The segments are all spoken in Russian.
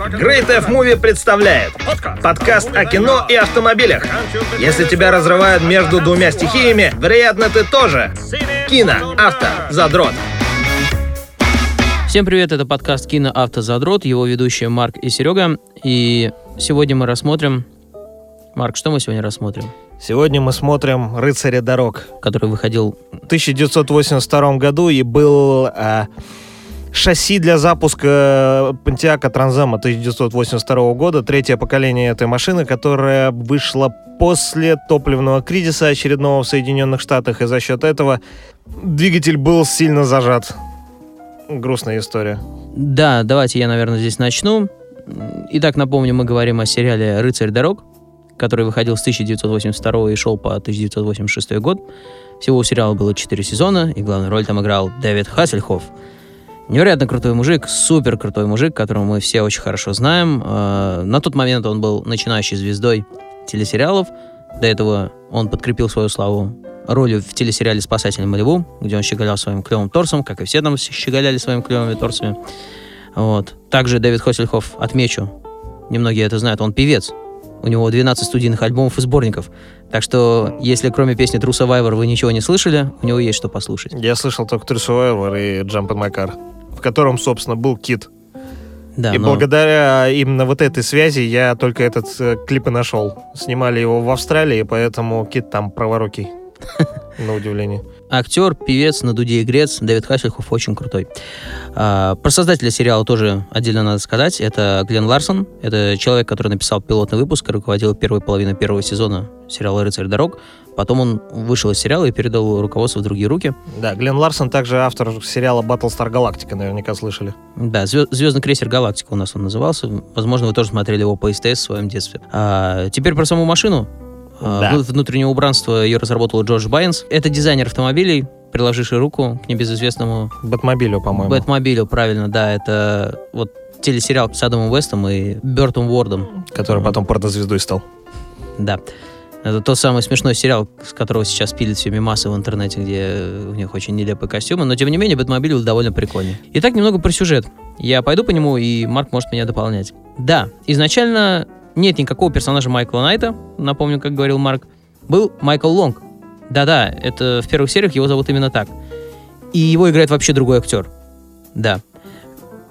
Great F Movie представляет подкаст о кино и автомобилях. Если тебя разрывают между двумя стихиями, вероятно, ты тоже. Кино, авто, задрот. Всем привет, это подкаст «Кино Автозадрот», его ведущие Марк и Серега. И сегодня мы рассмотрим... Марк, что мы сегодня рассмотрим? Сегодня мы смотрим «Рыцаря дорог» Который выходил... в 1982 году и был а, шасси для запуска Pontiac Транзема 1982 года, третье поколение этой машины, которая вышла после топливного кризиса очередного в Соединенных Штатах, и за счет этого двигатель был сильно зажат. Грустная история. Да, давайте я, наверное, здесь начну. Итак, напомню, мы говорим о сериале «Рыцарь дорог», который выходил с 1982 и шел по 1986 год. Всего у сериала было 4 сезона, и главную роль там играл Дэвид Хассельхофф. Невероятно крутой мужик, супер крутой мужик, которого мы все очень хорошо знаем. Э, На тот момент он был начинающей звездой телесериалов. До этого он подкрепил свою славу ролью в телесериале «Спасатель Малибу», где он щеголял своим клевым торсом, как и все там щеголяли своими клевыми торсами. Вот. Также Дэвид Хоссельхофф, отмечу, немногие это знают, он певец. У него 12 студийных альбомов и сборников. Так что, если кроме песни True Survivor вы ничего не слышали, у него есть что послушать. Я слышал только True Survivor и Jump in My Car, в котором, собственно, был Кит. Да, и но- благодаря именно вот этой связи я только этот э, клип и нашел. Снимали его в Австралии, поэтому Кит там праворукий. На удивление. Актер, певец, на дуде игрец, Дэвид Хассельхофф очень крутой. А, про создателя сериала тоже отдельно надо сказать. Это Глен Ларсон. Это человек, который написал пилотный выпуск и руководил первой половиной первого сезона сериала «Рыцарь дорог». Потом он вышел из сериала и передал руководство в другие руки. Да, Глен Ларсон также автор сериала Battlestar Galactica, наверняка слышали. Да, «Звё- «Звездный крейсер Галактика» у нас он назывался. Возможно, вы тоже смотрели его по СТС в своем детстве. А, теперь про саму машину. А, Да. вну- Внутреннее убранство ее разработал Джордж Баррис. Это дизайнер автомобилей, приложивший руку к небезызвестному Бэтмобилю, по-моему. Бэтмобилю, правильно, да. Это вот телесериал с Адамом Вестом и Бертом Уордом. Который потом порнозвездой стал. Да. Это тот самый смешной сериал, с которого сейчас пилят все мемасы в интернете, где у них очень нелепые костюмы, но тем не менее Бэтмобиль был довольно прикольный. Итак, немного про сюжет. Я пойду по нему, и Марк может меня дополнять. Да, изначально нет никакого персонажа Майкла Найта, напомню, как говорил Марк. Был Майкл Лонг. Да-да, это в первых сериях его зовут именно так. И его играет вообще другой актер. Да.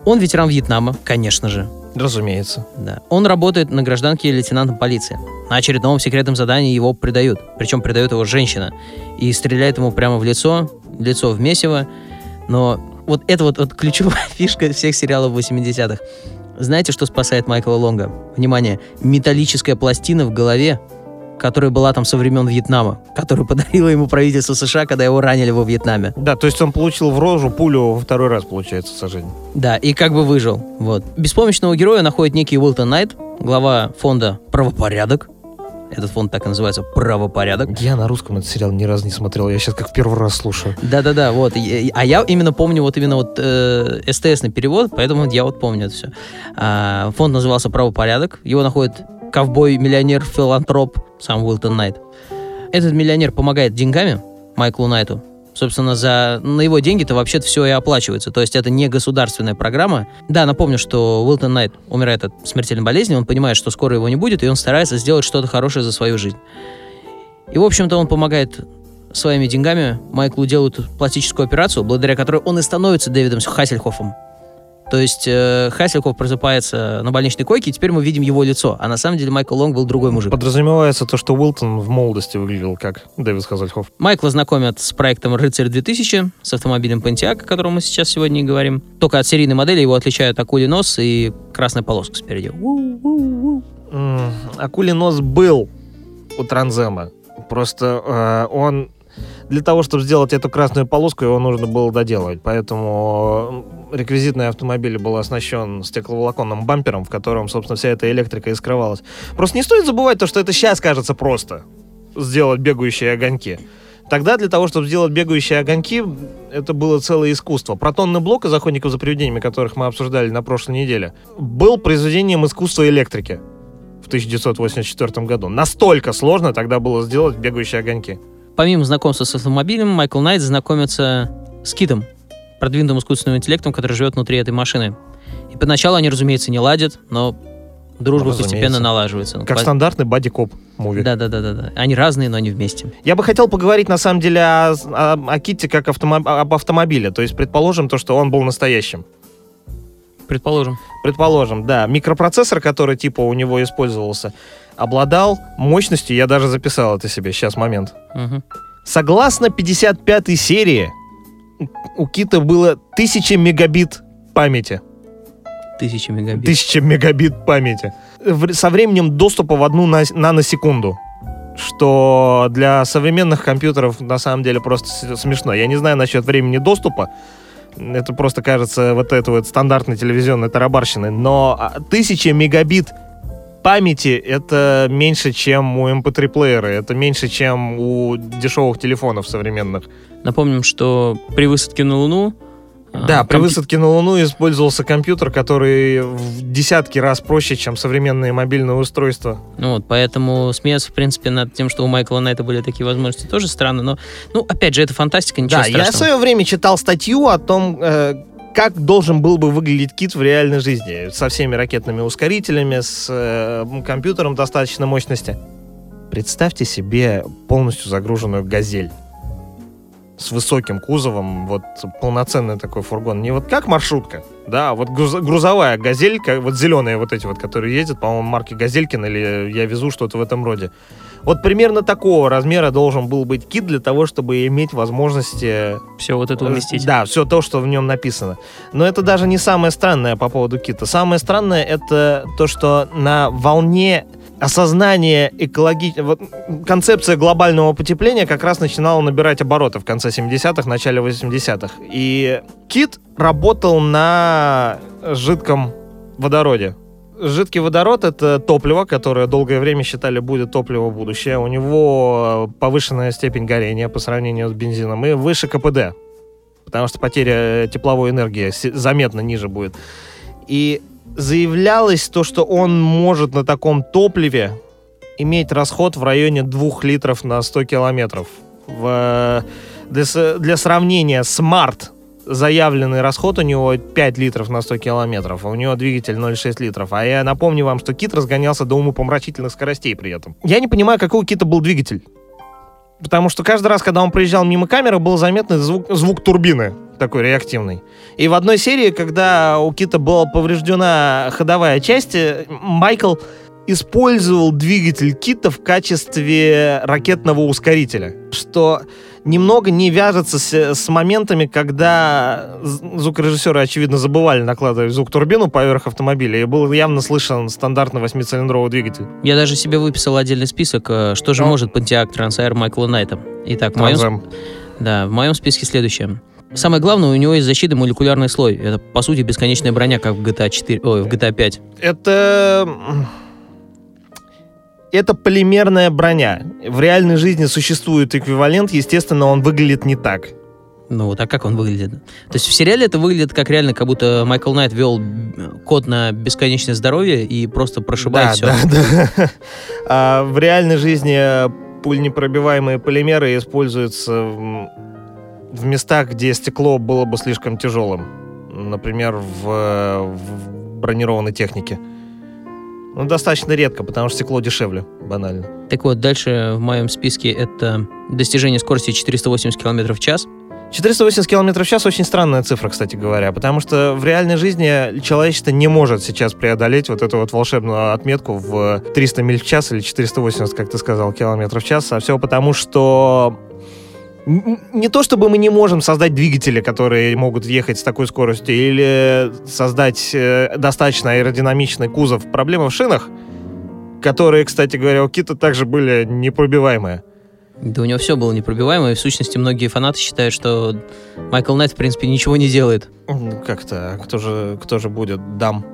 Он ветеран Вьетнама, конечно же. Разумеется. Да. Он работает на гражданке лейтенантом полиции. На очередном секретном задании его предают. Причем предает его женщина. И стреляет ему прямо в лицо, лицо в месиво. Но вот это вот, вот ключевая фишка всех сериалов 80-х. Знаете, что спасает Майкла Лонга? Внимание, металлическая пластина в голове, которая была там со времен Вьетнама, которую подарило ему правительство США, когда его ранили во Вьетнаме. Да, то есть он получил в рожу пулю во второй раз, получается, сожжение. Да, и как бы выжил. Вот. Беспомощного героя находит некий Уилтон Найт, глава фонда «Правопорядок». Этот фонд так и называется «Правопорядок». Я на русском этот сериал ни разу не смотрел, я сейчас как в первый раз слушаю. Да-да-да, вот. А я именно помню вот именно вот э, СТСный перевод, поэтому я вот помню это все. А, фонд назывался «Правопорядок». Его находит ковбой-миллионер-филантроп сам Уилтон Найт. Этот миллионер помогает деньгами Майклу Найту. Собственно, за, на его деньги-то вообще-то все и оплачивается. То есть это не государственная программа. Да, напомню, что Уилтон Найт умирает от смертельной болезни, он понимает, что скоро его не будет, и он старается сделать что-то хорошее за свою жизнь. И, в общем-то, он помогает своими деньгами Майклу делают пластическую операцию, благодаря которой он и становится Дэвидом Хассельхоффом. То есть э, Хассельхофф просыпается на больничной койке, и теперь мы видим его лицо. А на самом деле Майкл Лонг был другой мужик. Подразумевается то, что Уилтон в молодости выглядел как Дэвид Хазельхоф. Майкла знакомят с проектом «Рыцарь 2000», с автомобилем Pontiac, о котором мы сейчас сегодня и говорим. Только от серийной модели его отличают акулий нос и красная полоска спереди. М, Акулий нос был у Транзема. Просто э, он... Для того, чтобы сделать эту красную полоску, его нужно было доделывать. Поэтому э, реквизитный автомобиль был оснащен стекловолоконным бампером, в котором, собственно, вся эта электрика и скрывалась. Просто не стоит забывать то, что это сейчас кажется просто. Сделать бегающие огоньки. Тогда для того, чтобы сделать бегающие огоньки, это было целое искусство. Протонный блок из «Охотников за привидениями», которых мы обсуждали на прошлой неделе, был произведением искусства электрики в 1984 году. Настолько сложно тогда было сделать бегающие огоньки. Помимо знакомства с автомобилем, Майкл Найт знакомится с Китом, продвинутым искусственным интеллектом, который живет внутри этой машины. И поначалу они, разумеется, не ладят, но дружба Разумеется. постепенно налаживается. Ну, Как по- стандартный бади-коп муви. Да, да, да, да, да. Они разные, но они вместе. Я бы хотел поговорить, на самом деле, о, о, о Китте как автомо- об автомобиле. То есть, предположим, то, что он был настоящим. Предположим. Предположим, да. Микропроцессор, который, типа, у него использовался, обладал мощностью, я даже записал это себе, сейчас, момент. Мгм. Согласно 55-й серии, у Кита было 1000 мегабит памяти. Тысячи мегабит. 1000 мегабит памяти. Со временем доступа в одну на- наносекунду. Что для современных компьютеров на самом деле просто смешно. Я не знаю насчет времени доступа. Это просто кажется вот это вот стандартной телевизионной тарабарщиной. Но а, 1000 мегабит памяти это меньше, чем у MP3-плеера. Это меньше, чем у дешевых телефонов современных. Напомним, что при высадке на Луну... а, Да, при компью- высадке на Луну использовался компьютер, который в десятки раз проще, чем современные мобильные устройства. Ну вот, поэтому смеяться, в принципе, над тем, что у Майкла Найта были такие возможности, тоже странно. Но, ну, опять же, это фантастика, ничего да, я в страшного. свое время читал статью о том, э, как должен был бы выглядеть кит в реальной жизни. Со всеми ракетными ускорителями, с э, компьютером достаточной мощности. Представьте себе полностью загруженную «Газель». С высоким кузовом, вот полноценный такой фургон. Не вот как маршрутка, да, а вот груз- грузовая «Газель», как- вот зеленые вот эти вот, которые ездят, по-моему, марки «Газелькин» или «Я везу» что-то в этом роде. Вот примерно такого размера должен был быть кит для того, чтобы иметь возможности Все вот это уместить. да, все то, что в нем написано. Но это даже не самое странное по поводу кита. Самое странное это то, что на волне осознания экологи... вот, концепция глобального потепления как раз начинала набирать обороты в конце 70-х, начале 80-х. И кит работал на жидком водороде. Жидкий водород — это топливо, которое долгое время считали будет топливо будущее. У него повышенная степень горения по сравнению с бензином и выше КПД, потому что потеря тепловой энергии заметно ниже будет. И заявлялось то, что он может на таком топливе иметь расход в районе 2 литров на 100 километров. В, для, с- для сравнения, смарт заявленный расход у него 5 литров на 100 километров, а у него двигатель 0,6 литров. А я напомню вам, что кит разгонялся до умопомрачительных скоростей при этом. Я не понимаю, какой у кита был двигатель. Потому что каждый раз, когда он проезжал мимо камеры, был заметный звук, звук турбины такой реактивный. И в одной серии, когда у Кита была повреждена ходовая часть, э, Майкл использовал двигатель Кита в качестве ракетного ускорителя, что немного не вяжется с, с моментами, когда звукорежиссеры, очевидно, забывали накладывать звук-турбину поверх автомобиля, и был явно слышен стандартный восьмицилиндровый двигатель. Я даже себе выписал отдельный список, э, что же Ну. может Pontiac Trans Майкла Найта. Итак, в моем, да, в моем списке следующее. Самое главное, у него есть защита молекулярный слой. Это, по сути, бесконечная броня, как в GTA 4, ой, в GTA 5. Это... Это полимерная броня. В реальной жизни существует эквивалент, естественно, он выглядит не так. Ну вот, а как он выглядит? То есть в сериале это выглядит как реально, как будто Майкл Найт вел код на бесконечное здоровье и просто прошибает все. да, да, да. А в реальной жизни пуленепробиваемые полимеры используются в, местах, где стекло было бы слишком тяжелым. Например, в, в бронированной технике. Ну, достаточно редко, потому что стекло дешевле, банально. Так вот, дальше в моем списке это достижение скорости 480 км в час. 480 км в час очень странная цифра, кстати говоря, потому что в реальной жизни человечество не может сейчас преодолеть вот эту вот волшебную отметку в 300 миль в час или 480, как ты сказал, километров в час, а все потому, что не то чтобы мы не можем создать двигатели, которые могут ехать с такой скоростью, или создать э, достаточно аэродинамичный кузов. Проблема в шинах, которые, кстати говоря, у Кита также были непробиваемые. Да у него все было непробиваемо, и в сущности многие фанаты считают, что Майкл Найт, в принципе, ничего не делает. Ну, Как-то, кто же, кто же будет дам?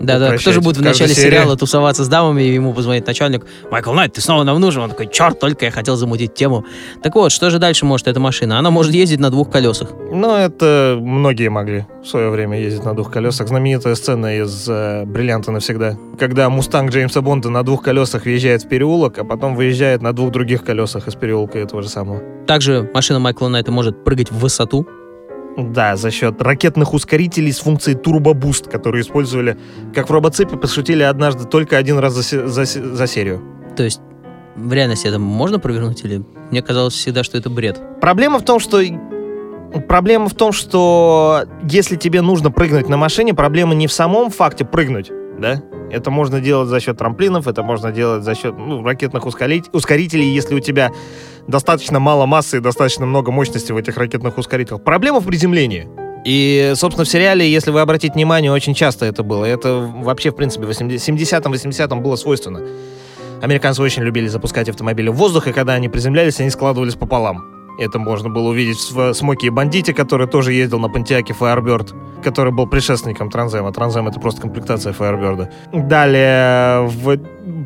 Да-да, кто же будет в начале серии. сериала тусоваться с дамами, и ему позвонит начальник, Майкл Найт, ты снова нам нужен? Он такой, черт, только я хотел замутить тему. Так вот, что же дальше может эта машина? Она может ездить на двух колесах. Ну, это многие могли в свое время ездить на двух колесах. Знаменитая сцена из э, «Бриллианта навсегда». Когда «Мустанг» Джеймса Бонда на двух колесах въезжает в переулок, а потом выезжает на двух других колесах из переулка этого же самого. Также машина Майкла Найта может прыгать в высоту. Да, за счет ракетных ускорителей с функцией Turbo Boost, которые использовали, как в робоципе, пошутили однажды только один раз за, за за серию. То есть в реальности это можно провернуть или мне казалось всегда, что это бред? Проблема в том, что проблема в том, что если тебе нужно прыгнуть на машине, проблема не в самом факте прыгнуть, да? Это можно делать за счет трамплинов, это можно делать за счет ну, ракетных ускорителей, если у тебя достаточно мало массы и достаточно много мощности в этих ракетных ускорителях. Проблема в приземлении. И, собственно, в сериале, если вы обратите внимание, очень часто это было. Это вообще, в принципе, в 70-м, 80-м было свойственно. Американцы очень любили запускать автомобили в воздух, и когда они приземлялись, они складывались пополам. Это можно было увидеть в Смоки и Бандите, который тоже ездил на Пантиаке Firebird, который был предшественником Транзема. Транзем — это просто комплектация Firebird. Далее, в...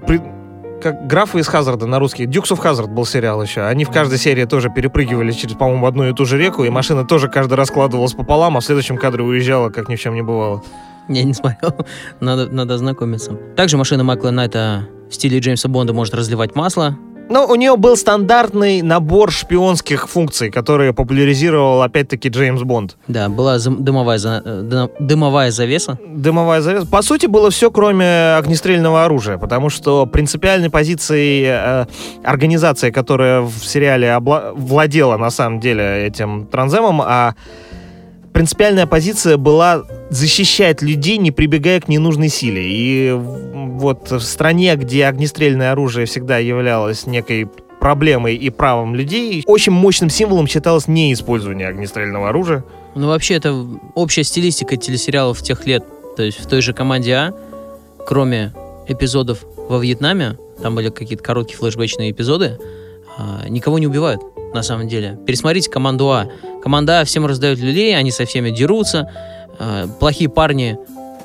при- как графы из Хазарда на русский. Дюкс of Hazard был сериал еще. Они в каждой серии тоже перепрыгивали через, по-моему, одну и ту же реку, и машина тоже каждый раз складывалась пополам, а в следующем кадре уезжала, как ни в чем не бывало. Я не смотрел. Надо, надо ознакомиться. Также машина Майкла Найта в стиле Джеймса Бонда может разливать масло. Но у нее был стандартный набор шпионских функций, которые популяризировал опять-таки Джеймс Бонд. Да, была дымовая, за- дым- дымовая завеса. Дымовая завеса. По сути, было все, кроме огнестрельного оружия, потому что принципиальной позицией э, организации, которая в сериале обла- владела на самом деле этим транземом, а принципиальная позиция была защищать людей, не прибегая к ненужной силе. И вот в стране, где огнестрельное оружие всегда являлось некой проблемой и правом людей, очень мощным символом считалось неиспользование огнестрельного оружия. Ну, вообще, это общая стилистика телесериалов тех лет. То есть в той же команде А, кроме эпизодов во Вьетнаме, там были какие-то короткие флешбэчные эпизоды, а, никого не убивают, на самом деле. Пересмотрите команду А. Команда А всем раздает людей, они со всеми дерутся, а, плохие парни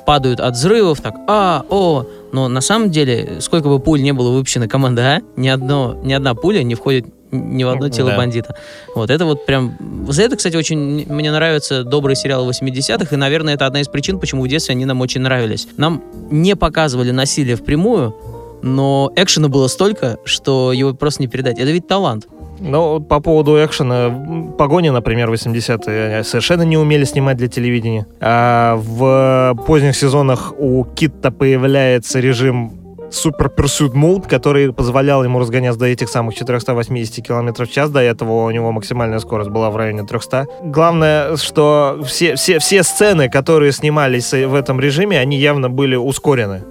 падают от взрывов, так, а, о, но на самом деле, сколько бы пуль не было выпущено команда А, ни, одно, ни одна пуля не входит ни в одно тело Да. бандита. Вот это вот прям... За это, кстати, очень мне нравятся добрые сериалы 80-х, и, наверное, это одна из причин, почему в детстве они нам очень нравились. Нам не показывали насилие впрямую, но экшена было столько, что его просто не передать. Это ведь талант. Ну, по поводу экшена, погони, например, 80-е они совершенно не умели снимать для телевидения. А в поздних сезонах у Китта появляется режим Super Pursuit Mode, который позволял ему разгоняться до этих самых 480 км в час. До этого у него максимальная скорость была в районе 300. Главное, что все, все, все сцены, которые снимались в этом режиме, они явно были ускорены.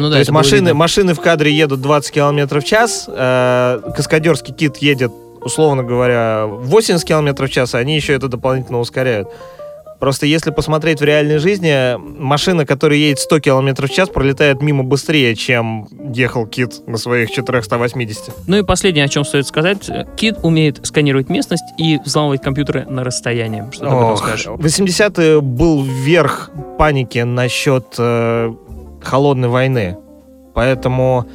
Ну да, То есть машины, машины в кадре едут 20 км в час, э, каскадерский кит едет, условно говоря, 80 км в час, а они еще это дополнительно ускоряют. Просто если посмотреть в реальной жизни, машина, которая едет 100 км в час, пролетает мимо быстрее, чем ехал кит на своих 480. Ну и последнее, о чем стоит сказать. Кит умеет сканировать местность и взламывать компьютеры на расстоянии. Что ты об этом Ох, скажешь? 80-е был верх паники насчет э, холодной войны. Поэтому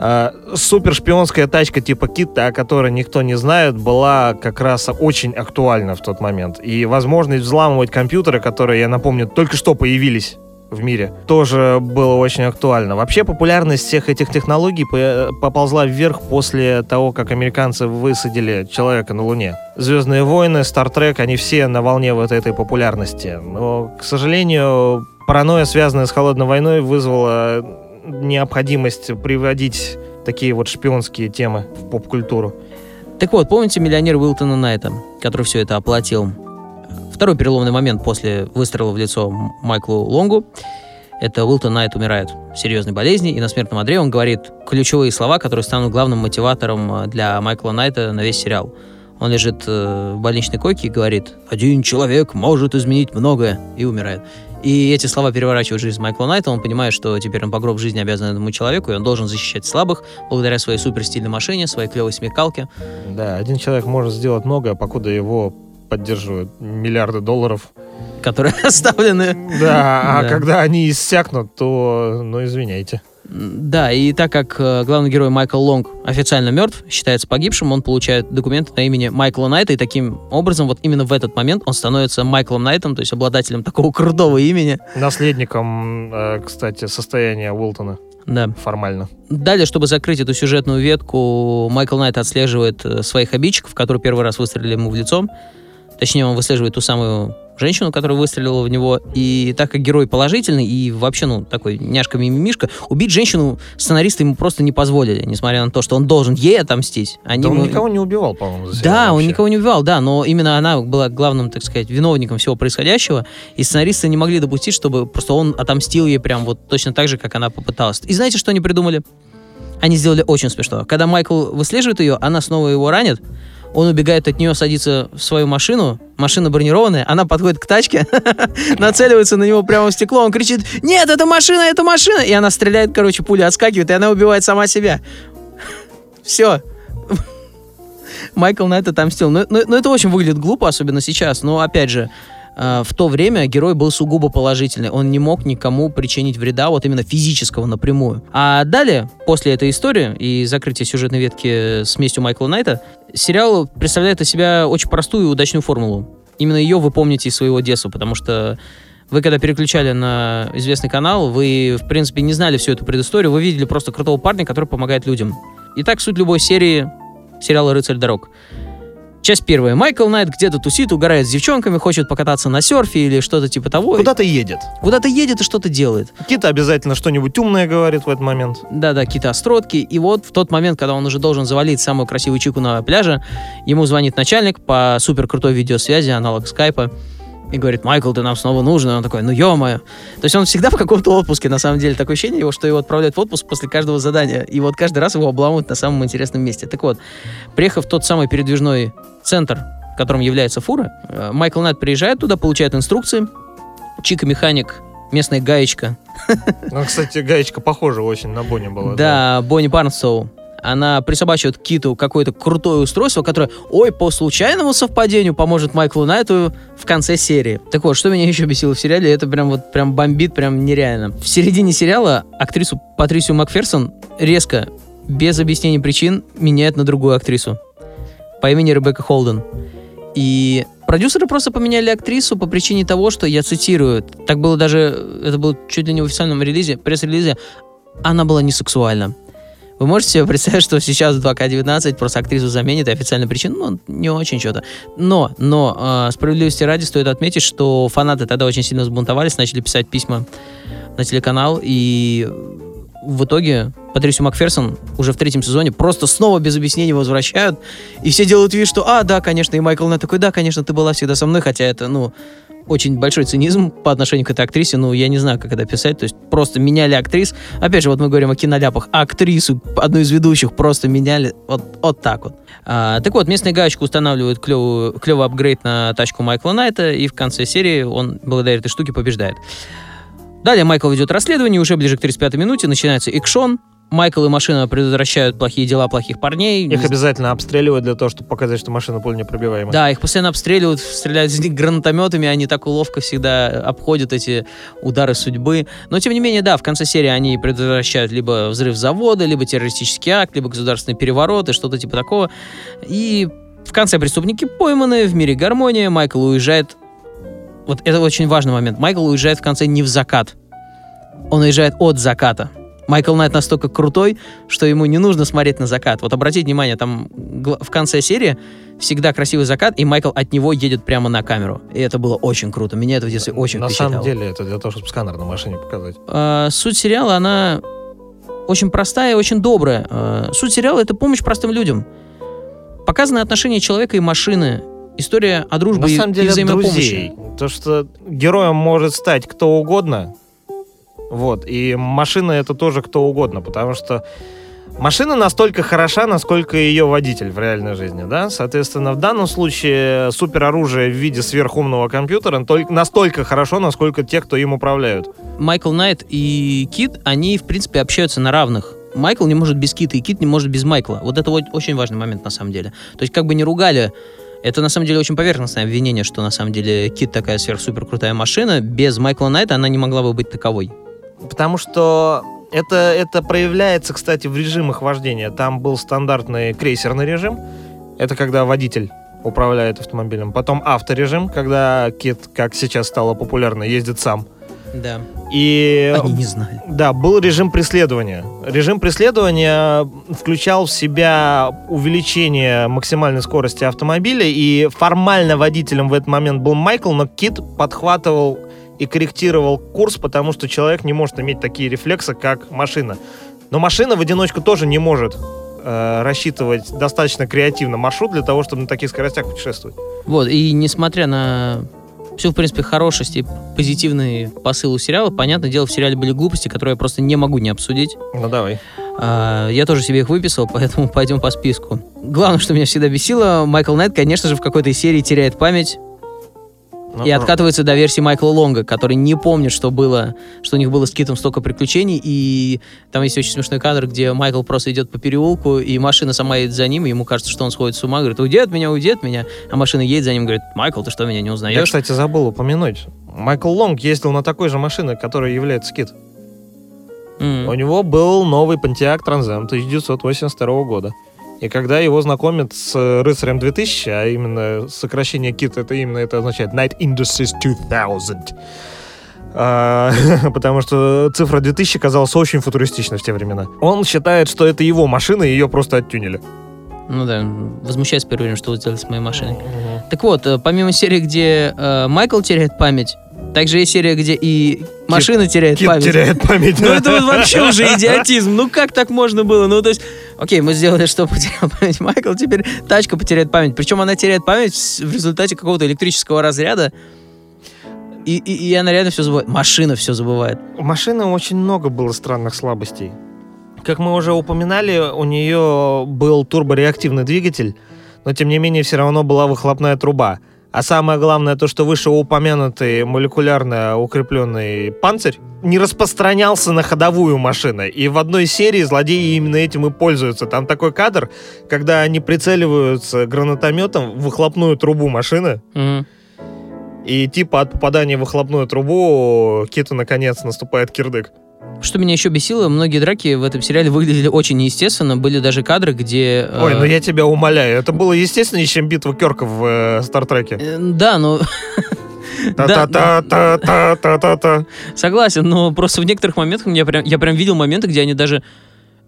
э, супершпионская тачка типа Кита, о которой никто не знает, была как раз очень актуальна в тот момент. И возможность взламывать компьютеры, которые, я напомню, только что появились в мире, тоже было очень актуально. Вообще популярность всех этих технологий по- поползла вверх после того, как американцы высадили человека на Луне. Звездные войны, Стартрек, они все на волне вот этой популярности. Но, к сожалению, паранойя, связанная с холодной войной, вызвала необходимость приводить такие вот шпионские темы в поп-культуру. Так вот, помните миллионер Уилтона Найта, который все это оплатил? Второй переломный момент после выстрела в лицо Майклу Лонгу — это Уилтон Найт умирает в серьезной болезни, и на смертном одре он говорит ключевые слова, которые станут главным мотиватором э, для Майкла Найта на весь сериал. Он лежит э, в больничной койке и говорит «Один человек может изменить многое» и умирает. И эти слова переворачивают жизнь Майкла Найта, он понимает, что теперь он по гроб жизни обязан этому человеку, и он должен защищать слабых благодаря своей суперстильной машине, своей клевой смекалке. Да, один человек может сделать многое, покуда его поддерживают миллиарды долларов. которые оставлены. Да, а Да. когда они иссякнут, то, ну, извиняйте. Да, и так как э, главный герой Майкл Лонг официально мертв, считается погибшим, он получает документы на имени Майкла Найта, и таким образом вот именно в этот момент он становится Майклом Найтом, то есть обладателем такого крутого имени. Наследником, э, кстати, состояния Уилтона Да. формально. Далее, чтобы закрыть эту сюжетную ветку, Майкл Найт отслеживает э, своих обидчиков, которые первый раз выстрелили ему в лицо. То Точнее, он выслеживает ту самую женщину, которая выстрелила в него. И так как герой положительный и вообще, ну, такой няшка-мимимишка, убить женщину сценаристы ему просто не позволили, несмотря на то, что он должен ей отомстить. Они Да он ему- никого не убивал, по-моему, за сериал Да, он вообще. никого не убивал, да, но именно она была главным, так сказать, виновником всего происходящего, и сценаристы не могли допустить, чтобы просто он отомстил ей прям вот точно так же, как она попыталась. И знаете, что они придумали? Они сделали очень смешно. Когда Майкл выслеживает ее, она снова его ранит, он убегает от нее, садится в свою машину, машина бронированная, она подходит к тачке, нацеливается на него прямо в стекло, он кричит, нет, это машина, это машина, и она стреляет, короче, пуля отскакивает, и она убивает сама себя. Все. Майкл Найт отомстил. Но, но- но это очень выглядит глупо, особенно сейчас. Но, опять же, э, в то время герой был сугубо положительный. Он не мог никому причинить вреда, вот именно физического напрямую. А далее, после этой истории и закрытия сюжетной ветки с местью Майкла Найта, сериал представляет из себя очень простую и удачную формулу. Именно ее вы помните из своего детства, потому что вы когда переключали на известный канал, вы, в принципе, не знали всю эту предысторию, вы видели просто крутого парня, который помогает людям. Итак, суть любой серии сериала «Рыцарь дорог». Часть первая. Майкл Найт где-то тусит, угорает с девчонками, хочет покататься на серфе или что-то типа того. Куда-то едет. Куда-то едет и что-то делает. Кита обязательно что-нибудь умное говорит в этот момент. Да-да, какие-то остротки. И вот в тот момент, когда он уже должен завалить самую красивую чику на пляже, ему звонит начальник по супер крутой видеосвязи, аналог скайпа, и говорит, Майкл, ты нам снова нужен. И он такой, ну ё-моё. То есть он всегда в каком-то отпуске, на самом деле. Такое ощущение, что его отправляют в отпуск после каждого задания. И вот каждый раз его обламывают на самом интересном месте. Так вот, приехав в тот самый передвижной центр, которым является фура, э, Майкл Найт приезжает туда, получает инструкции. Чика-механик, местная гаечка, Ну, кстати, гаечка похожа очень на Бонни была. да, Бонни Барнсоу. Она присобачивает Киту какое-то крутое устройство, которое, ой, по случайному совпадению поможет Майклу Найту в конце серии. Так вот, что меня еще бесило в сериале, это прям вот прям бомбит, прям нереально. В середине сериала актрису Патрисию Макферсон резко, без объяснения причин, меняет на другую актрису по имени Ребекка Холден. И продюсеры просто поменяли актрису по причине того, что, я цитирую, так было даже, это было чуть ли не в официальном релизе, пресс-релизе, она была не сексуальна. Вы можете себе представить, что сейчас в 2К19 просто актрису заменит, и официальная причина, ну, не очень что-то. Но, но, э, справедливости ради, стоит отметить, что фанаты тогда очень сильно взбунтовались, начали писать письма на телеканал, и в итоге Патрисию Макферсон уже в третьем сезоне просто снова без объяснений возвращают, и все делают вид, что, а, да, конечно, и Майкл Нэт такой, да, конечно, ты была всегда со мной, хотя это, ну, очень большой цинизм по отношению к этой актрисе, ну, я не знаю, как это писать, то есть просто меняли актрис, опять же, вот мы говорим о киноляпах, актрису, одну из ведущих, просто меняли вот, вот так вот. А, так вот, местная гаечка устанавливает клевую, клевый апгрейд на тачку Майкла Найта, и в конце серии он благодаря этой штуке побеждает. Далее Майкл ведет расследование, уже ближе к 35-й минуте начинается экшон, Майкл и машина предотвращают плохие дела плохих парней. Их обязательно обстреливают для того, чтобы показать, что машина пуленепробиваемая. Да, их постоянно обстреливают, стреляют из них гранатометами, они так ловко всегда обходят эти удары судьбы. Но, тем не менее, да, в конце серии они предотвращают либо взрыв завода, либо террористический акт, либо государственный переворот и что-то типа такого. И в конце преступники пойманы, в мире гармония, Майкл уезжает... Вот это очень важный момент. Майкл уезжает в конце не в закат. Он уезжает от заката. Майкл Найт настолько крутой, что ему не нужно смотреть на закат. Вот обратите внимание, там в конце серии всегда красивый закат, и Майкл от него едет прямо на камеру. И это было очень круто. Меня это в детстве очень На впечатляло. самом деле это для того, чтобы сканер на машине показать. А, суть сериала, она очень простая и очень добрая. А, суть сериала — это помощь простым людям. Показаны отношения человека и машины. История о дружбе На и, самом и деле от взаимопомощи. друзей. То, что героем может стать кто угодно. Вот. И машина это тоже кто угодно, потому что машина настолько хороша, насколько ее водитель в реальной жизни, да? Соответственно, в данном случае супероружие в виде сверхумного компьютера только настолько хорошо, насколько те, кто им управляют. Майкл Найт и Кит, они, в принципе, общаются на равных. Майкл не может без Кита, и Кит не может без Майкла. Вот это вот очень важный момент, на самом деле. То есть, как бы не ругали, это, на самом деле, очень поверхностное обвинение, что, на самом деле, Кит такая сверхсупер крутая машина. Без Майкла Найта она не могла бы быть таковой. Потому что это, это проявляется, кстати, в режимах вождения. Там был стандартный крейсерный режим. Это когда водитель управляет автомобилем. Потом авторежим, когда Кит, как сейчас стало популярно, ездит сам. Да. И Они не знали. Да, был режим преследования. Режим преследования включал в себя увеличение максимальной скорости автомобиля, и формально водителем в этот момент был Майкл, но Кит подхватывал и корректировал курс, потому что человек не может иметь такие рефлексы, как машина. Но машина в одиночку тоже не может э, рассчитывать достаточно креативно маршрут для того, чтобы на таких скоростях путешествовать. Вот, и несмотря на всю, в принципе, хорошесть и позитивный посыл у сериала, понятное дело, в сериале были глупости, которые я просто не могу не обсудить. Ну давай. А, я тоже себе их выписал, поэтому пойдем по списку. Главное, что меня всегда бесило, Майкл Найт, конечно же, в какой-то серии теряет память и откатывается до версии Майкла Лонга, который не помнит, что было, что у них было с Китом столько приключений, и там есть очень смешной кадр, где Майкл просто идет по переулку, и машина сама едет за ним, и ему кажется, что он сходит с ума, говорит, уйди от меня, уйди от меня, а машина едет за ним, говорит, Майкл, ты что, меня не Я, узнаешь? кстати, забыл упомянуть. Майкл Лонг ездил на такой же машине, которая является Кит. М. У него был новый Pontiac Trans Am 1982 года. И когда его знакомят с э, рыцарем 2000, а именно сокращение KIT, это именно это означает Night Industries 2000. А, потому что цифра 2000 казалась очень футуристичной в те времена. Он считает, что это его машина, и ее просто оттюнили. Ну да, возмущается первое время, что вы сделали с моей машиной. Так вот, э, помимо серии, где э, Майкл теряет память, также есть серия, где и машина теряет Кит память. теряет память. Ну это вот вообще уже идиотизм. Ну как так можно было? Ну то есть, окей, мы сделали, что потерял память Майкл, теперь тачка потеряет память. Причем она теряет память в результате какого-то электрического разряда. И, и, и она реально все забывает. Машина все забывает. У машины очень много было странных слабостей. Как мы уже упоминали, у нее был турбореактивный двигатель, но тем не менее все равно была выхлопная труба. А самое главное, то, что вышеупомянутый молекулярно укрепленный панцирь не распространялся на ходовую машину. И в одной серии злодеи именно этим и пользуются. Там такой кадр, когда они прицеливаются гранатометом в выхлопную трубу машины, Мгм. и типа от попадания в выхлопную трубу Киту наконец наступает кирдык. Что меня еще бесило, многие драки в этом сериале выглядели очень неестественно. Были даже кадры, где... э, Ой, ну я тебя умоляю, это было естественнее, чем битва Керка в э, Стартреке. э, Да, ну, да, Та-та-та-та-та-та-та. согласен, но просто в некоторых моментах я прям, я прям видел моменты, где они даже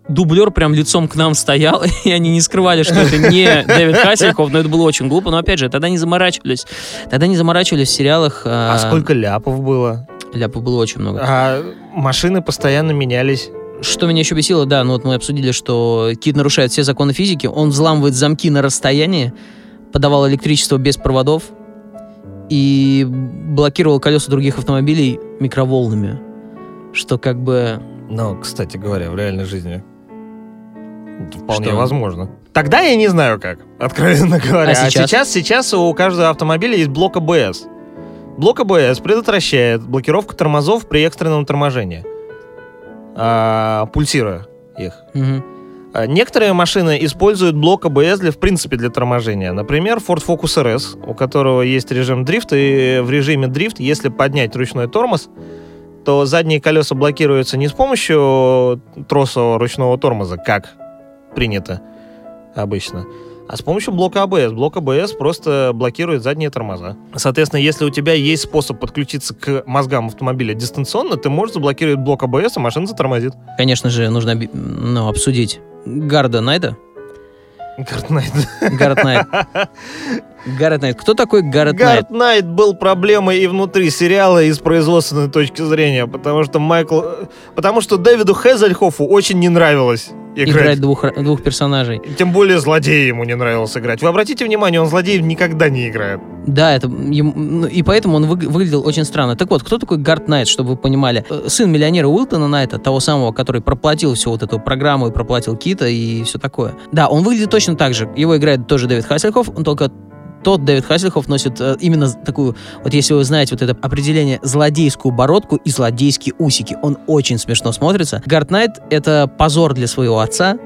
дублер прям лицом к нам стоял, и они не скрывали, что это не Дэвид Хассельхоф, но это было очень глупо. Но опять же, тогда не заморачивались. Тогда не заморачивались в сериалах. А сколько ляпов было? Ляпов было очень много. А машины постоянно менялись. Что меня еще бесило, да, ну вот мы обсудили, что Кит нарушает все законы физики, он взламывает замки на расстоянии, подавал электричество без проводов и блокировал колеса других автомобилей микроволнами. Что как бы... Ну, кстати говоря, в реальной жизни вполне Что? возможно. Тогда я не знаю как, откровенно говоря. А сейчас? сейчас, сейчас у каждого автомобиля есть блок АБС. Блок АБС предотвращает блокировку тормозов при экстренном торможении, а, пульсируя их. А, Некоторые машины используют блок АБС для, в принципе, для торможения. Например, Ford Focus RS, у которого есть режим дрифт, и в режиме дрифт, если поднять ручной тормоз, то задние колеса блокируются не с помощью троса ручного тормоза, как принято обычно, а с помощью блока АБС. Блок АБС просто блокирует задние тормоза. Соответственно, если у тебя есть способ подключиться к мозгам автомобиля дистанционно, ты можешь заблокировать блок АБС, и машина затормозит. Конечно же, нужно ну, обсудить Гарта Найта. Гарт Найт. Гарт Найт. Гарт Найт. Кто такой Гард Найт? Гард Найт был проблемой и внутри сериала, и с производственной точки зрения, потому что Майкл... Потому что Дэвиду Хезельхофу очень не нравилось играть. Играть двух, двух персонажей. Тем более злодея ему не нравилось играть. Вы обратите внимание, он злодеев никогда не играет. Да, это ему- ну, и поэтому он выгля- выглядел очень странно. Так вот, кто такой Гард Найт, чтобы вы понимали? Э, Сын миллионера Уилтона Найта, того самого, который проплатил всю вот эту программу и проплатил Кита и все такое. Да, он выглядит точно так же. Его играет тоже Дэвид Хассельхоф, он только тот Дэвид Хассельхоф носит э, именно такую, вот если вы знаете вот это определение, злодейскую бородку и злодейские усики. Он очень смешно смотрится. Гард Найт — это позор для своего отца,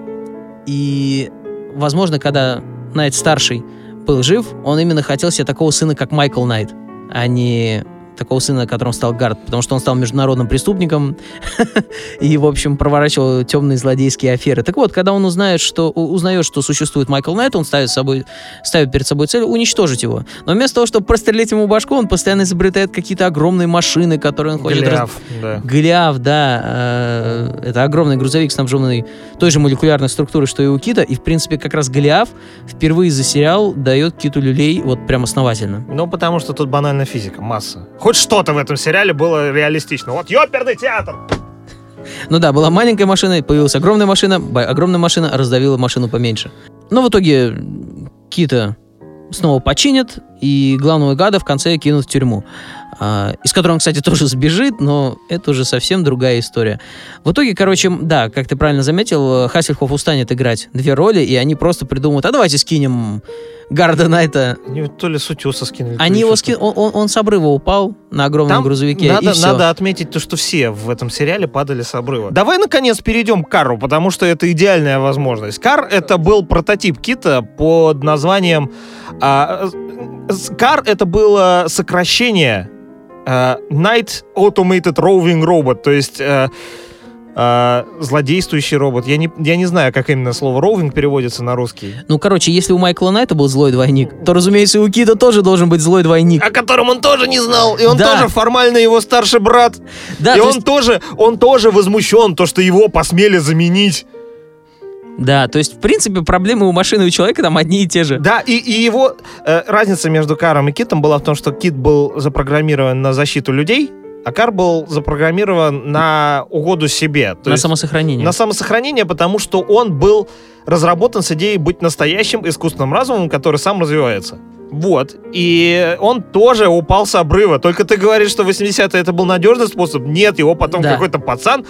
и, возможно, когда Найт старший был жив, он именно хотел себе такого сына, как Майкл Найт, а не такого сына, которым стал Гард, потому что он стал международным преступником и, в общем, проворачивал темные злодейские аферы. Так вот, когда он узнает, что, узнает, что существует Майкл Найт, он ставит, собой, ставит перед собой цель уничтожить его. Но вместо того, чтобы прострелить ему башку, он постоянно изобретает какие-то огромные машины, которые он хочет... раз- Голиаф, да. Голиаф, да, э, это огромный грузовик, снабженный той же молекулярной структурой, что и у Кита, и, в принципе, как раз Голиаф впервые за сериал дает Киту люлей вот прям основательно. Ну, потому что тут банальная физика, масса. Хоть что-то в этом сериале было реалистично. Вот ёперный театр! Ну да, была маленькая машина, появилась огромная машина, огромная машина раздавила машину поменьше. Но в итоге Кита снова починят, и главного гада в конце кинут в тюрьму. А, из которой он, кстати, тоже сбежит, но это уже совсем другая история. В итоге, короче, да, как ты правильно заметил, э, Хассельхоф устанет играть две роли, и они просто придумают, а давайте скинем Гарда Найта. Они вот то ли с утеса скинули. Они его ски... он, он- он с обрыва упал на огромном Там грузовике, надо, и все. надо отметить то, что все в этом сериале падали с обрыва. Давай, наконец, перейдем к Кару, потому что это идеальная возможность. Кар — это был прототип Кита под названием... а, с- Кар — это было сокращение Night Automated Roving Robot, то есть... а, а, злодействующий робот. Я не, я не знаю, как именно слово ровинг переводится на русский. Ну, короче, если у Майкла Найта был злой двойник, то, разумеется, и у Кита тоже должен быть злой двойник. О котором он тоже не знал. И он Да. тоже формально его старший брат. Да, и то он есть- тоже, он тоже возмущен, то, что его посмели заменить. Да, то есть, в принципе, проблемы у машины и у человека там одни и те же. Да, и, и его э, разница между Каром и Китом была в том, что Кит был запрограммирован на защиту людей, а Кар был запрограммирован на угоду себе. То на есть самосохранение. на самосохранение, потому что он был разработан с идеей быть настоящим искусственным разумом, который сам развивается. Вот. И он тоже упал с обрыва. Только ты говоришь, что 80-е это был надежный способ. Нет, его потом Да. какой-то пацан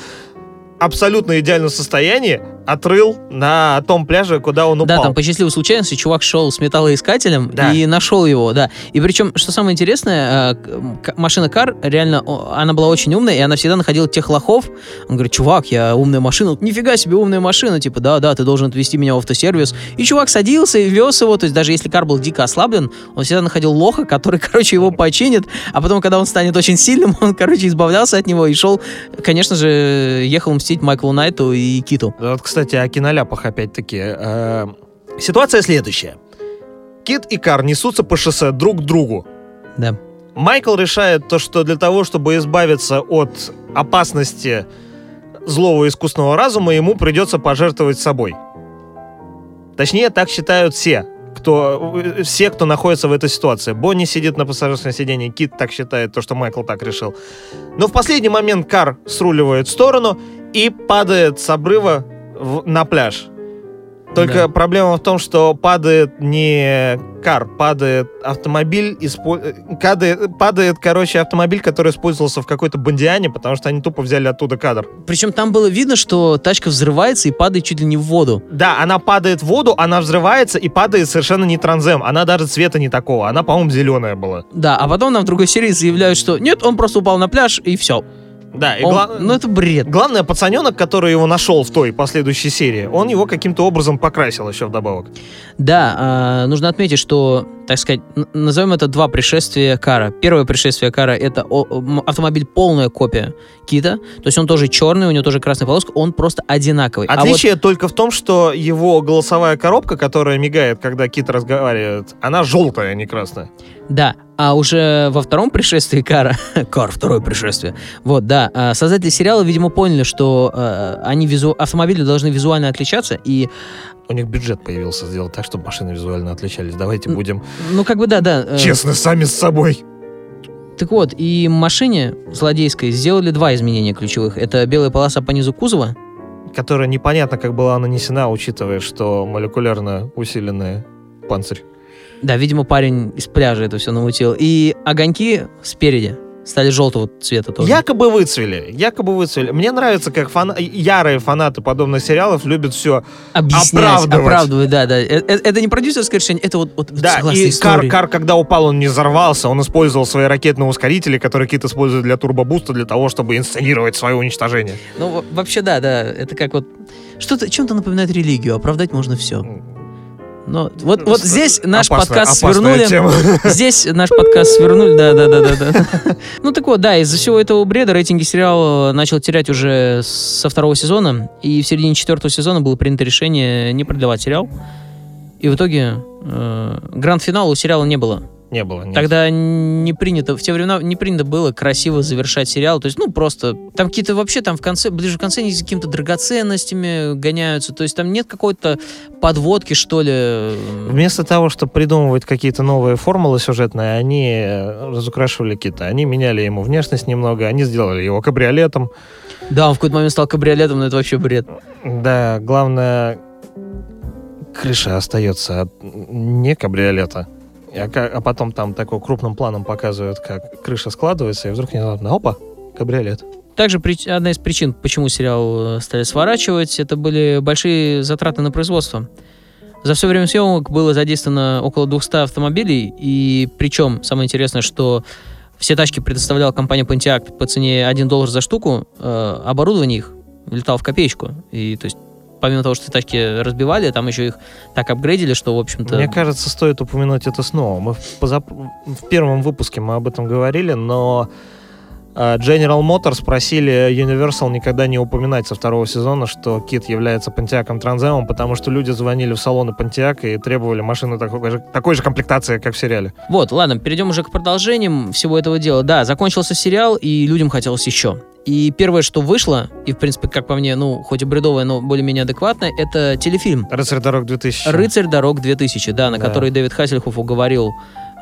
абсолютно идеальном состоянии отрыл на том пляже, куда он упал. Да, там по счастливой случайности чувак шел с металлоискателем Да. и нашел его, да. И причем, что самое интересное, э, машина Кар реально, она была очень умная, и она всегда находила тех лохов. Он говорит, чувак, я умная машина. Нифига себе умная машина. Типа, да, да, ты должен отвезти меня в автосервис. И чувак садился и вез его. То есть даже если Кар был дико ослаблен, он всегда находил лоха, который, короче, его починит. А потом, когда он станет очень сильным, он, короче, избавлялся от него и шел, конечно же, ехал мстить Майклу Найту и Киту. Вот, кстати, о киноляпах опять-таки. Э, Ситуация следующая. Кит и Кар несутся по шоссе друг к другу. Да. Майкл решает то, что для того, чтобы избавиться от опасности злого искусственного разума, ему придется пожертвовать собой. Точнее, так считают все, кто, э, все, кто находится в этой ситуации. Бонни сидит на пассажирском сиденье, Кит так считает, то, что Майкл так решил. Но в последний момент Кар сруливает в сторону и падает с обрыва в- на пляж. Только Да. проблема в том, что падает не кар, падает автомобиль, испо- падает, падает, короче, автомобиль, который использовался в какой-то бандиане, потому что они тупо взяли оттуда кадр. Причем там было видно, что тачка взрывается и падает чуть ли не в воду. Да, она падает в воду, она взрывается и падает совершенно не транзем. Она даже цвета не такого. Она, по-моему, зеленая была. Да, а потом нам в другой серии заявляют, что нет, он просто упал на пляж и все. Да, и Он- гла- Ну это бред. Главное, пацаненок, который его нашел в той последующей серии, он его каким-то образом покрасил еще вдобавок. Да, а, нужно отметить, что, так сказать, назовем это два пришествия Кара. Первое пришествие Кара это автомобиль полная копия Кита, то есть он тоже черный, у него тоже красная полоска, он просто одинаковый. А вот- Отличие только в том, что его голосовая коробка, которая мигает, когда Кит разговаривает, она желтая, а не красная. Да, а уже во втором пришествии Кара, Кар, второе пришествие, вот, да, а, создатели сериала, видимо, поняли, что э, они визу... автомобили должны визуально отличаться, и, У них бюджет появился сделать так, чтобы машины визуально отличались. Давайте будем ну, как бы, да, да. э, честны сами с собой. Так вот, и машине злодейской сделали два изменения ключевых. Это белая полоса по низу кузова, Которая непонятно, как была нанесена, учитывая, что молекулярно усиленная панцирь. Да, видимо, парень из пляжа это все намутил. И огоньки спереди стали желтого цвета тоже. Якобы выцвели, якобы выцвели. Мне нравится, как фана- ярые фанаты подобных сериалов любят все. Объяснять, оправдывать. оправдывать, да, да. Э- э- Это не продюсерское решение, это вот, вот Да, и Кар. Кар, когда упал, он не взорвался, он использовал свои ракетные ускорители, которые Кит использует для турбобуста, для того, чтобы инсценировать свое уничтожение. Ну, во- вообще, да, да. Это как вот... Что-то, чем-то напоминает религию, оправдать можно все. Но вот, вот здесь наш Опасная- подкаст опасная свернули. тема. Здесь наш подкаст свернули, да, да, да, да, да. Ну так вот, да, из-за всего этого бреда рейтинги сериала начал терять уже со второго сезона, и в середине четвертого сезона было принято решение не продлевать сериал. И в итоге э, гранд-финала у сериала не было. Не было, нет. Тогда не принято, в те времена не принято было красиво завершать сериал. То есть, ну, просто там какие-то вообще там в конце, ближе к концу они с какими-то драгоценностями гоняются. То есть там нет какой-то подводки, что ли. Вместо того, чтобы придумывать какие-то новые формулы сюжетные, они э, разукрашивали кита. Они меняли ему внешность немного, они сделали его кабриолетом. Да, он в какой-то момент стал кабриолетом, но это вообще бред. Да, главное, крыша остается от не кабриолета. А, а потом там такой крупным планом показывают, как крыша складывается, и вдруг внезапно, опа, кабриолет. Также одна из причин, почему сериал э, стали сворачивать, это были большие затраты на производство. За все время съемок было задействовано около 200 автомобилей, и причем самое интересное, что все тачки предоставляла компания Pontiac по цене 1 доллар за штуку, э, оборудование их летало в копеечку. И то есть помимо того, что тачки разбивали, там еще их так апгрейдили, что, в общем-то... Мне кажется, стоит упомянуть это снова. Мы в, позап- в первом выпуске мы об этом говорили, но General Motors просили Universal никогда не упоминать со второго сезона, что Кит является Pontiac Транземом, потому что люди звонили в салоны Pontiac и требовали машины такой же, такой же комплектации, как в сериале. Вот, ладно, перейдем уже к продолжениям всего этого дела. Да, закончился сериал, и людям хотелось еще. И первое, что вышло, и, в принципе, как по мне, ну, хоть и бредовое, но более-менее адекватное, это телефильм Рыцарь дорог 2000. «Рыцарь дорог 2000», да, на Да. который Дэвид Хассельхоф уговорил а,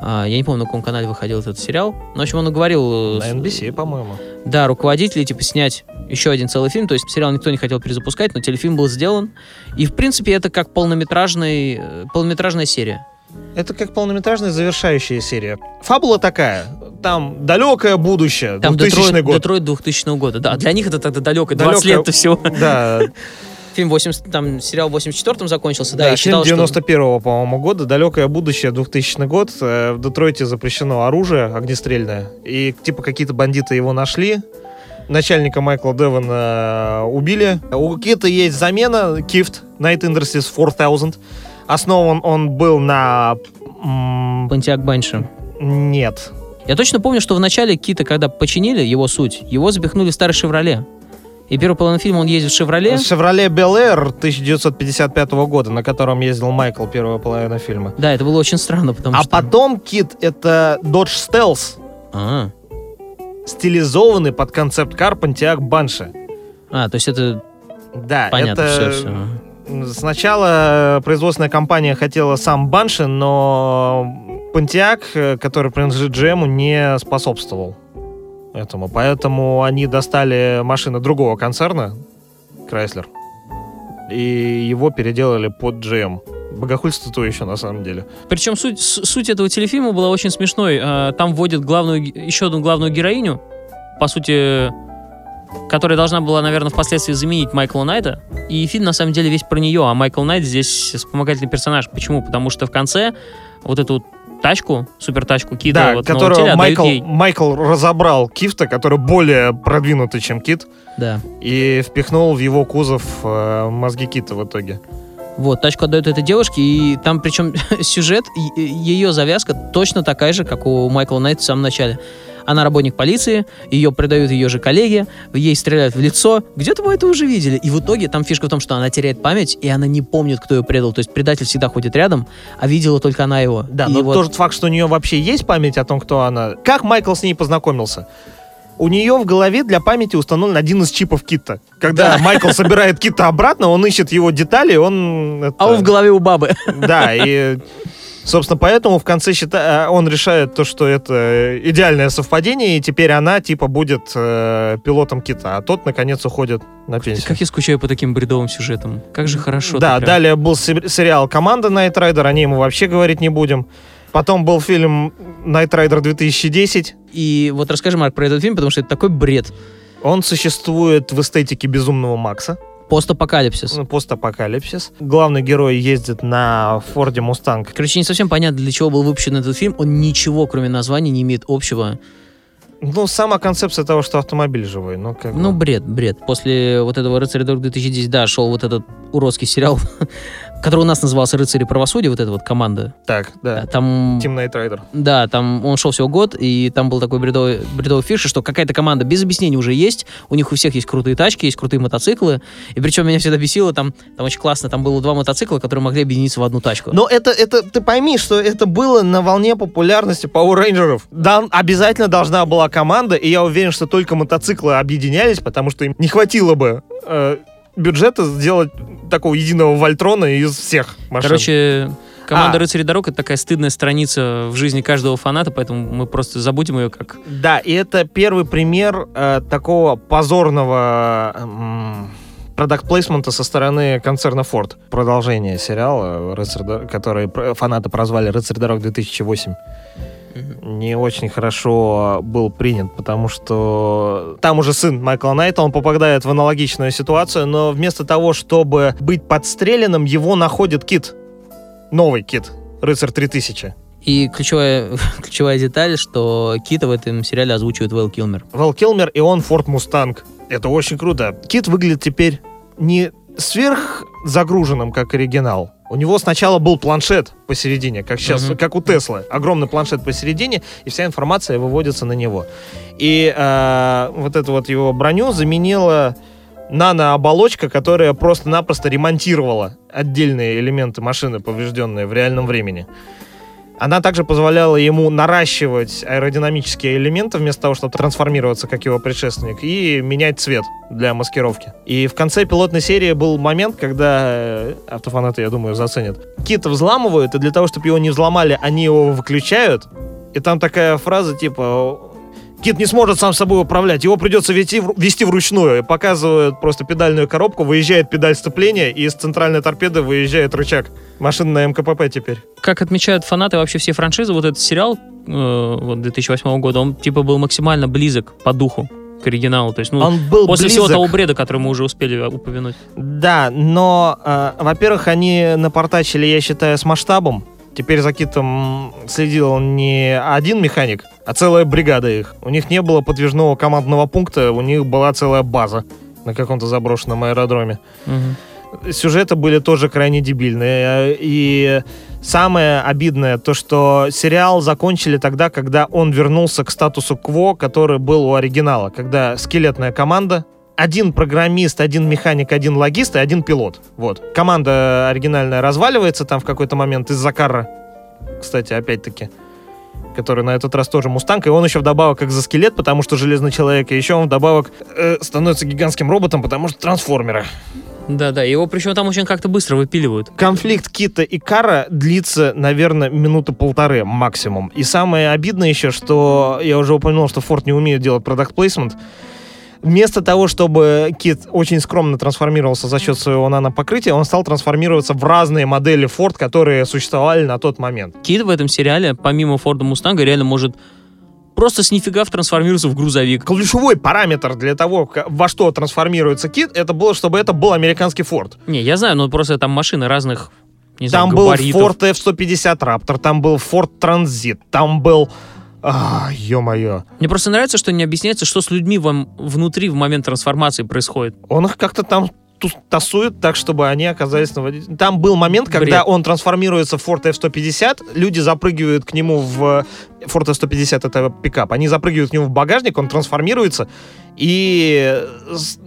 я не помню, на каком канале выходил этот сериал. Но, в общем, он уговорил... На э, NBC, по-моему. Да, руководителей, типа, снять еще один целый фильм. То есть сериал никто не хотел перезапускать, но телефильм был сделан. И, в принципе, это как полнометражный, э, полнометражная серия. Это как полнометражная завершающая серия. Фабула такая. Там далекое будущее, Там 2000 Детройт, год. Детройт 2000 года. Да, для них это тогда далеко, 20 Далеко. лет всего. Да, Фильм 80, там сериал в 84-м закончился, да, да, и фильм считал, что... 91 по-моему, года, далекое будущее, 2000 год. Э, В Детройте запрещено оружие огнестрельное. И типа какие-то бандиты его нашли. Начальника Майкла Девона э, убили. У Кита есть замена, Кифт, Night Industries 4000. Основан он был на... Понтиак Банши. Нет. Я точно помню, что в начале Кита, когда починили его суть, его запихнули в старый «Шевроле». И первый половину фильма он ездит в «Шевроле». Шевроле Бел Эйр 1955 года, на котором ездил Майкл первая половина фильма. Да, это было очень странно, потому А что... потом Кит это Dodge Stealth, А, стилизованный под концепт-кар Pontiac Banshee. а, то есть это Да, понятно, это... все, все. Сначала производственная компания хотела сам Банши, но Pontiac, э, который принадлежит GM, не способствовал этому. Поэтому они достали машины другого концерна, Chrysler, и его переделали под GM. Богохульство то еще, на самом деле. Причем суть, суть этого телефильма была очень смешной. А, Там вводят главную, еще одну главную героиню, по сути, которая должна была, наверное, впоследствии заменить Майкла Найта. И фильм, на самом деле, весь про нее, а Майкл Найт здесь вспомогательный персонаж. Почему? Потому что в конце вот эту тачку, супер тачку Кида, да, вот, которую отдают Майкл, ей. Майкл разобрал Кифта, который более продвинутый, чем Кит, Да. и впихнул в его кузов э, мозги Кита в итоге. Вот, тачку отдают этой девушке, и там причем сюжет, ее завязка точно такая же, как у Майкла Найта в самом начале. Она работник полиции, ее предают ее же коллеге, ей стреляют в лицо. Где-то мы это уже видели. И в итоге там фишка в том, что она теряет память, и она не помнит, кто ее предал. То есть предатель всегда ходит рядом, а видела только она его. Да, И но вот- тот факт, что у нее вообще есть память о том, кто она. Как Майкл с ней познакомился? У нее в голове для памяти установлен один из чипов Кита. Когда Да. Майкл собирает Кита обратно, он ищет его детали, он... это- А он в голове у бабы. Да, и... Собственно, поэтому в конце счита... он решает то, что это идеальное совпадение, и теперь она, типа, будет э, пилотом кита, а тот, наконец, уходит на пенсию. Как я скучаю по таким бредовым сюжетам. Как же хорошо. Да, далее был се- сериал «Команда Night Rider», о ней мы вообще говорить не будем. Потом был фильм «Night Rider 2010». И вот расскажи, Марк, про этот фильм, потому что это такой бред. Он существует в эстетике «Безумного Макса», Постапокалипсис. ну, постапокалипсис. Главный герой ездит на Форде Мустанг. Короче, не совсем понятно, для чего был выпущен этот фильм. Он ничего, кроме названия, не имеет общего. Ну, сама концепция того, что автомобиль живой. Ну, как Ну, бред, бред. После вот этого «Рыцаря дорог 2010», да, шел вот этот уродский сериал который у нас назывался «Рыцари правосудия», вот эта вот команда. Так, да. Там... Team Night Rider. Да, там он шел всего год, и там был такой бредовый, бредовый фишка, что какая-то команда без объяснений уже есть, у них у всех есть крутые тачки, есть крутые мотоциклы, и причем меня всегда бесило, там, там очень классно, там было два мотоцикла, которые могли объединиться в одну тачку. Но это, это, ты пойми, что это было на волне популярности Power Rangers. Да, обязательно должна была команда, и я уверен, что только мотоциклы объединялись, потому что им не хватило бы э, бюджета сделать такого единого Вольтрона из всех машин. Короче, команда А. «Рыцари дорог» — это такая стыдная страница в жизни каждого фаната, поэтому мы просто забудем ее как... Да, и это первый пример э, такого позорного м, продакт-плейсмента со стороны концерна Ford. Продолжение сериала, «Рыцарь который фанаты прозвали «Рыцарь дорог 2008». Не очень хорошо был принят, потому что там уже сын Майкла Найта, он попадает в аналогичную ситуацию, но вместо того, чтобы быть подстреленным, его находит Кит. Новый Кит. Рыцарь 3000. И ключевая, ключевая деталь, что Кита в этом сериале озвучивает Вэл Килмер. Вэл Килмер, и он Форд Мустанг. Это очень круто. Кит выглядит теперь не сверх загруженным, как оригинал. У него сначала был планшет посередине, как сейчас, Мгм. как у Теслы. Огромный планшет посередине, и вся информация выводится на него. И э, вот эту вот его броню заменила нанооболочка, которая просто-напросто ремонтировала отдельные элементы машины, поврежденные в реальном времени. Она также позволяла ему наращивать аэродинамические элементы вместо того, чтобы трансформироваться, как его предшественник, и менять цвет для маскировки. И в конце пилотной серии был момент, когда э, автофанаты, я думаю, заценят. Кита взламывают, и для того, чтобы его не взломали, они его выключают. И там такая фраза типа Кит не сможет сам собой управлять, его придется вести, вести вручную. Показывают просто педальную коробку, выезжает педаль сцепления, и из центральной торпеды выезжает рычаг. Машина на МКПП теперь. Как отмечают фанаты вообще все франшизы, вот этот сериал э, вот 2008 года, он типа был максимально близок по духу к оригиналу. То есть, ну, Он был после всего близок. того бреда, который мы уже успели упомянуть. Да, но, э, во-первых, они напортачили, я считаю, с масштабом. Теперь за Китом следил не один механик, а целая бригада их. У них не было подвижного командного пункта, у них была целая база на каком-то заброшенном аэродроме. Мгм. Сюжеты были тоже крайне дебильные. И самое обидное, то, что сериал закончили тогда, когда он вернулся к статусу кво, который был у оригинала. Когда скелетная команда, один программист, один механик, один логист и один пилот. Вот. Команда оригинальная разваливается там в какой-то момент из-за карра. Кстати, опять-таки который на этот раз тоже мустанг, и он еще вдобавок экзоскелет, потому что железный человек, и еще он вдобавок э, становится гигантским роботом, потому что трансформеры. Да-да, его причем там очень как-то быстро выпиливают. Конфликт Кита и Кара длится, наверное, минуты полторы максимум. И самое обидное еще, что я уже упомянул, что Форд не умеет делать продакт плейсмент. Вместо того, чтобы Кит очень скромно трансформировался за счет своего нанопокрытия, он стал трансформироваться в разные модели Форд, которые существовали на тот момент. Кит в этом сериале, помимо Форда Мустанга, реально может просто с нифига трансформироваться в грузовик. Ключевой параметр для того, во что трансформируется Кит, это было, чтобы это был американский Форд. Не, я знаю, но просто там машины разных, не знаю, Там был габаритов. Ford F-150 Raptor, там был Ford Transit, там был... А, ё-моё. Мне просто нравится, что не объясняется, что с людьми вам внутри в момент трансформации происходит. Он их как-то там тасует так, чтобы они оказались на воде. Там был момент, когда Бред. он трансформируется в Ford F-150, люди запрыгивают к нему в... Ford F-150 это пикап. Они запрыгивают к нему в багажник, он трансформируется, и с-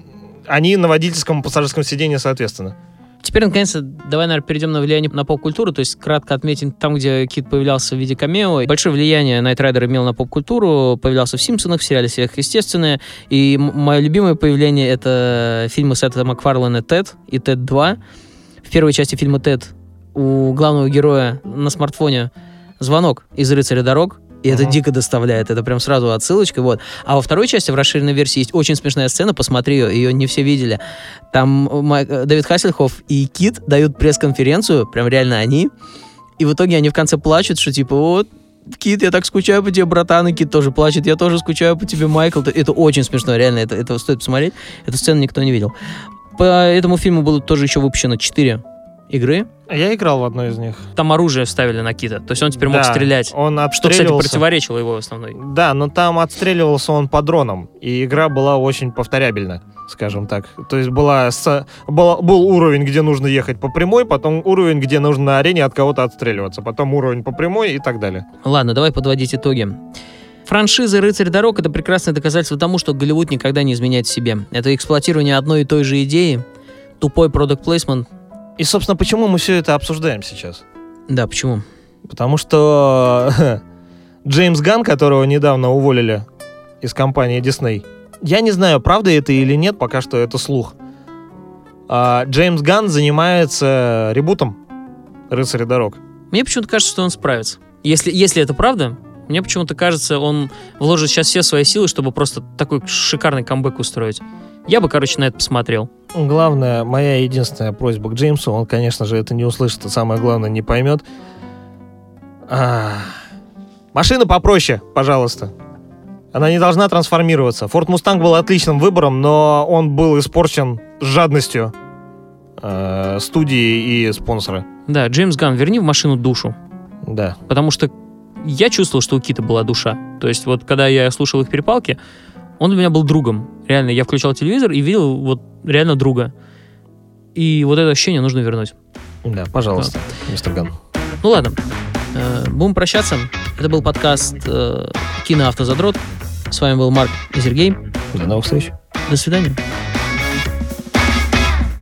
они на водительском и пассажирском сиденье соответственно. Теперь, наконец-то, давай, наверное, перейдем на влияние на поп-культуру, то есть кратко отметим там, где Кит появлялся в виде камео. Большое влияние Найт Райдер имел на поп-культуру, появлялся в «Симпсонах», в сериале «Сверхъестественное», и мое любимое появление — это фильмы Сета Макфарлана «Тед» и «Тед 2». В первой части фильма «Тед» у главного героя на смартфоне звонок из «Рыцаря дорог», и это Мгм. дико доставляет. Это прям сразу отсылочка. Вот. А во второй части, в расширенной версии, есть очень смешная сцена. Посмотри ее, ее не все видели. Там Май- э, Дэвид Хассельхоф и Кит дают пресс-конференцию, прям реально они. И в итоге они в конце плачут, что типа вот Кит, я так скучаю по тебе, братан, и Кит тоже плачет, я тоже скучаю по тебе, Майкл. Это- Это очень смешно, реально, это, это стоит посмотреть. Эту сцену никто не видел. По этому фильму было тоже еще выпущено 4 игры. Я играл в одной из них. Там оружие вставили на Кита, то есть он теперь мог Да, стрелять. Он Что, кстати, противоречило его основной. Да, но там отстреливался он по дронам, и игра была очень повторябельна. скажем так. То есть была, с- была- был уровень, где нужно ехать по прямой, потом уровень, где нужно на арене от кого-то отстреливаться, потом уровень по прямой и так далее. Ладно, давай подводить итоги. Франшиза «Рыцарь дорог» — это прекрасное доказательство тому, что Голливуд никогда не изменяет себе. Это эксплуатирование одной и той же идеи, тупой продукт плейсмент. И, собственно, почему мы все это обсуждаем сейчас? Да, почему? Потому что Джеймс Ган, которого недавно уволили из компании Disney, я не знаю, правда это или нет, пока что это слух. А, Джеймс Ган занимается ребутом «Рыцаря дорог». Мне почему-то кажется, что он справится. Если, если это правда, мне почему-то кажется, он вложит сейчас все свои силы, чтобы просто такой шикарный камбэк устроить. Я бы, короче, на это посмотрел. Главное, моя единственная просьба к Джеймсу, он, конечно же, это не услышит, и самое главное, не поймет. А, Машина попроще, пожалуйста. Она не должна трансформироваться. Форд Мустанг был отличным выбором, но он был испорчен жадностью э, студии и спонсора. Да, Джеймс Ган, верни в машину душу. Да. Потому что я чувствовал, что у Кита была душа. То есть вот когда я слушал их перепалки, он для меня был другом. Реально, я включал телевизор и видел вот реально друга. И вот это ощущение нужно вернуть. Да, пожалуйста, мистер Ган. Ну ладно, Э, будем прощаться. Это был подкаст э, «Киноавтозадрот». С вами был Марк и Сергей. До новых встреч. До свидания.